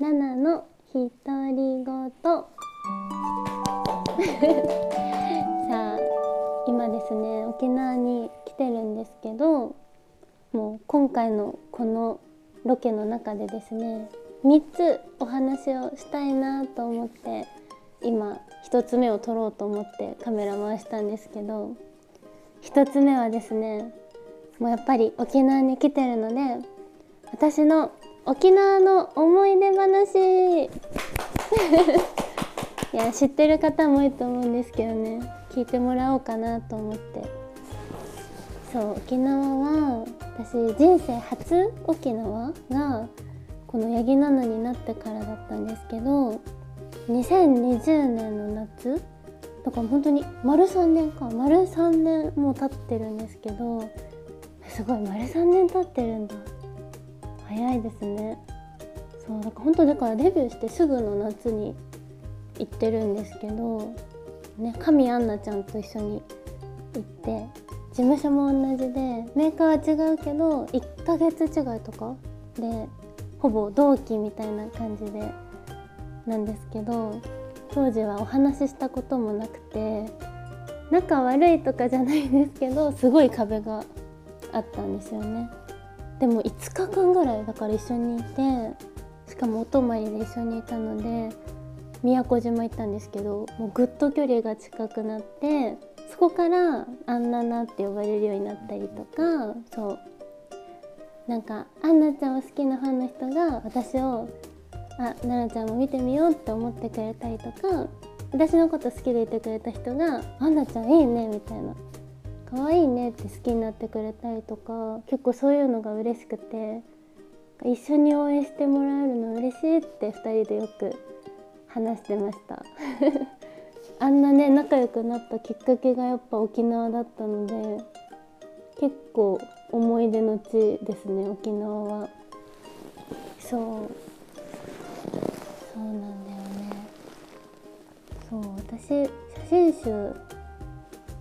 ナナの独り言。さあ今ですね沖縄に来てるんですけどもう今回のこのロケの中でですね3つお話をしたいなと思って今1つ目を撮ろうと思ってカメラ回したんですけど1つ目はですねもうやっぱり沖縄に来てるので私の沖縄の思い出話。いや知ってる方も多いと思うんですけどね。聞いてもらおうかなと思って。そう沖縄は私人生初沖縄がこの八木奈々になってからだったんですけど2020年の夏だから本当に丸3年か。丸3年もう経ってるんですけどすごい丸3年経ってるんだ。早いですね。そうだから本当だからデビューしてすぐの夏に行ってるんですけどね神アンナちゃんと一緒に行って事務所も同じでメーカーは違うけど1ヶ月違いとかでほぼ同期みたいな感じでなんですけど当時はお話ししたこともなくて仲悪いとかじゃないんですけどすごい壁があったんですよね。でも5日間ぐらいだから一緒にいてしかもお泊まりで一緒にいたので宮古島行ったんですけどもうぐっと距離が近くなってそこから「あんなな」って呼ばれるようになったりとかそう。なんかアンナちゃんを好きなファンの人が私を「あ奈々ちゃんも見てみよう」って思ってくれたりとか私のこと好きでいてくれた人が「アンナちゃんいいね」みたいな「可愛いね」って好きになってくれたりとか結構そういうのが嬉しくて一緒に応援してもらえるの嬉しいって2人でよく話してました。あんなね仲良くなったきっかけがやっぱ沖縄だったので結構思い出の地ですね沖縄は。そう。そうなんだよね。そう私写真集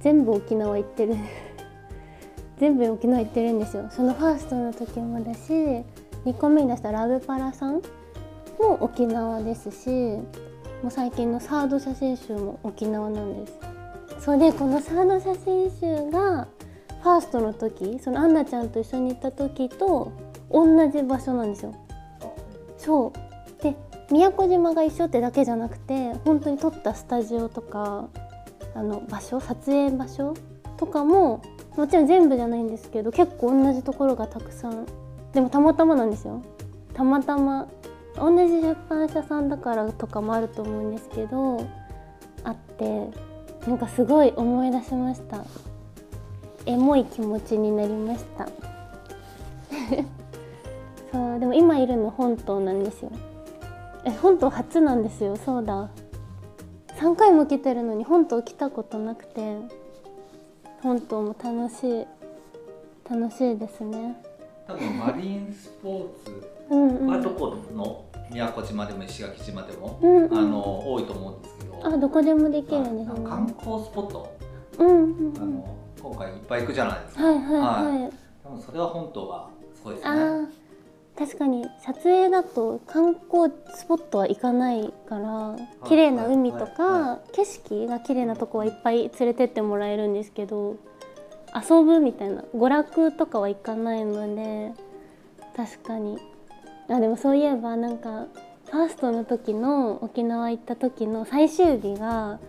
全部沖縄行ってる。全部沖縄行ってるんですよ。そのファーストの時もだし2個目に出したラブパラさんも沖縄ですしもう最近のサード写真集も沖縄なんです。それでこのサード写真集がファーストの時そのアンナちゃんと一緒に行った時と同じ場所なんですよ。そう。で宮古島が一緒ってだけじゃなくて本当に撮ったスタジオとかあの場所撮影場所とかももちろん全部じゃないんですけど結構同じところがたくさん。でもたまたまなんですよ。たまたま同じ出版社さんだからとかもあると思うんですけどあってなんかすごい思い出しました。エモい気持ちになりました。そうでも今いるの本島なんですよ。え本島初なんですよ。そうだ。3回も来てるのに本島来たことなくて本島も楽しい楽しいですね。多分マリンスポーツうんうん。はどこの宮古島でも石垣島でも、うんうん。あの多いと思うんですけどあどこでもできるんですねあ観光スポット、うんうんうん。あの今回いっぱい行くじゃないですか、はいはいはい。多分それは本島がすごいですね確かに撮影だと観光スポットは行かないからい綺麗な海とか、景色が綺麗なとこはいっぱい連れてってもらえるんですけど遊ぶみたいな娯楽とかは行かないので確かに。あでもそういえばなんかファーストの時の沖縄行った時の最終日が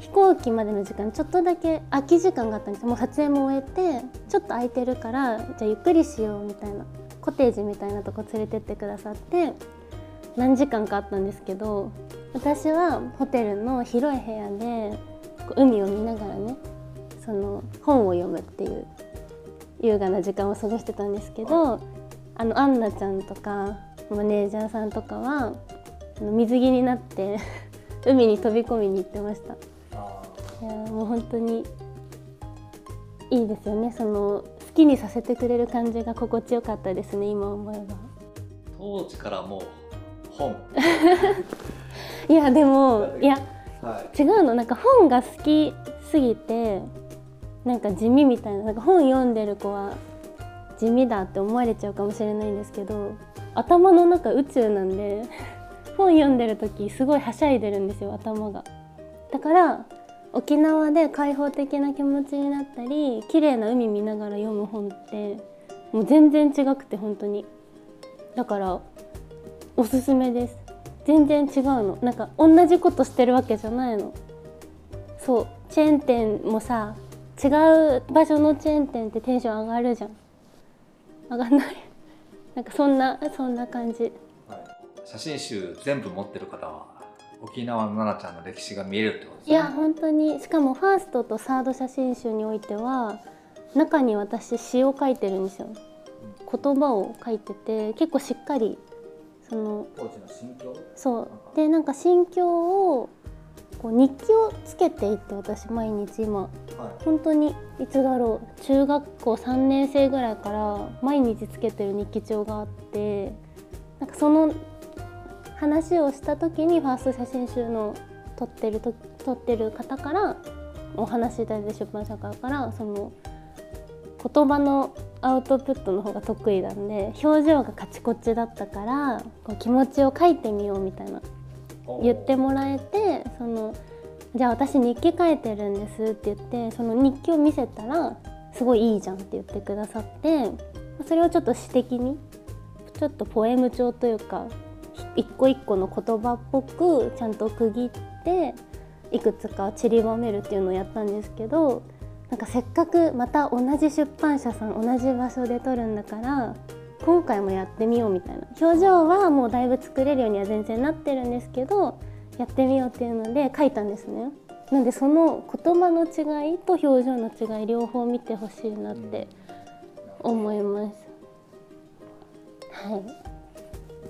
飛行機までの時間ちょっとだけ空き時間があったんです。よもう撮影も終えてちょっと空いてるからじゃあゆっくりしようみたいなコテージみたいなとこ連れてってくださって何時間かあったんですけど私はホテルの広い部屋で海を見ながらねその本を読むっていう優雅な時間を過ごしてたんですけどあのアンナちゃんとかマネージャーさんとかは水着になって 海に飛び込みに行ってました。あいやーもう本当にいいですよねその好きにさせてくれる感じが心地よかったですね今思えば。ー当時からもう本。いやでもいやはい。違うの。なんか本が好きすぎてなんか地味みたいななんか本読んでる子は地味だって思われちゃうかもしれないんですけど頭の中宇宙なんで 本読んでる時すごいはしゃいでるんですよ頭が。だから沖縄で開放的な気持ちになったり綺麗な海見ながら読む本ってもう全然違くて本当に。だからおすすめです。全然違うの。なんか同じことしてるわけじゃないの。そう。チェーン店もさ違う場所のチェーン店ってテンション上がるじゃん。上がんない？なんかそんなそんな感じ。写真集全部持ってる方は沖縄の奈々ちゃんの歴史が見えるってことですいや本当に。しかもファーストとサード写真集においては中に私詩を書いてるんですよ。言葉を書いてて結構しっかりその当時の心境？そう。でなんか心境をこう日記をつけていって私毎日今。はい。本当にいつだろう。中学校3年生ぐらいから毎日つけてる日記帳があってなんかその話をした時にファースト写真集の撮ってると撮ってる方からお話しいただいて出版社からからその言葉のアウトプットの方が得意なんで表情がカチコチだったからこう気持ちを書いてみようみたいな言ってもらえてそのじゃあ私日記書いてるんですって言ってその日記を見せたらすごいいいじゃんって言ってくださってそれをちょっと詩的にちょっとポエム調というか一個一個の言葉っぽくちゃんと区切っていくつか散りばめるっていうのをやったんですけどなんかせっかくまた同じ出版社さん同じ場所で撮るんだから今回もやってみようみたいな。表情はもうだいぶ作れるようには全然なってるんですけどやってみようっていうので書いたんですね。なんでその言葉の違いと表情の違い両方見てほしいなって思います。はい。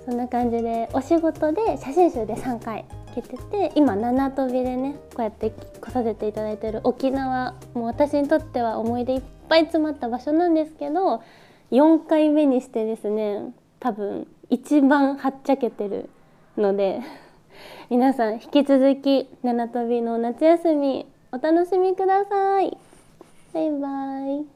そんな感じでお仕事で写真集で3回来てて今七飛びでねこうやって来させていただいてる沖縄もう私にとっては思い出いっぱい詰まった場所なんですけど4回目にしてですね多分一番はっちゃけてるので 皆さん引き続き七飛びの夏休みお楽しみください。バイバイ。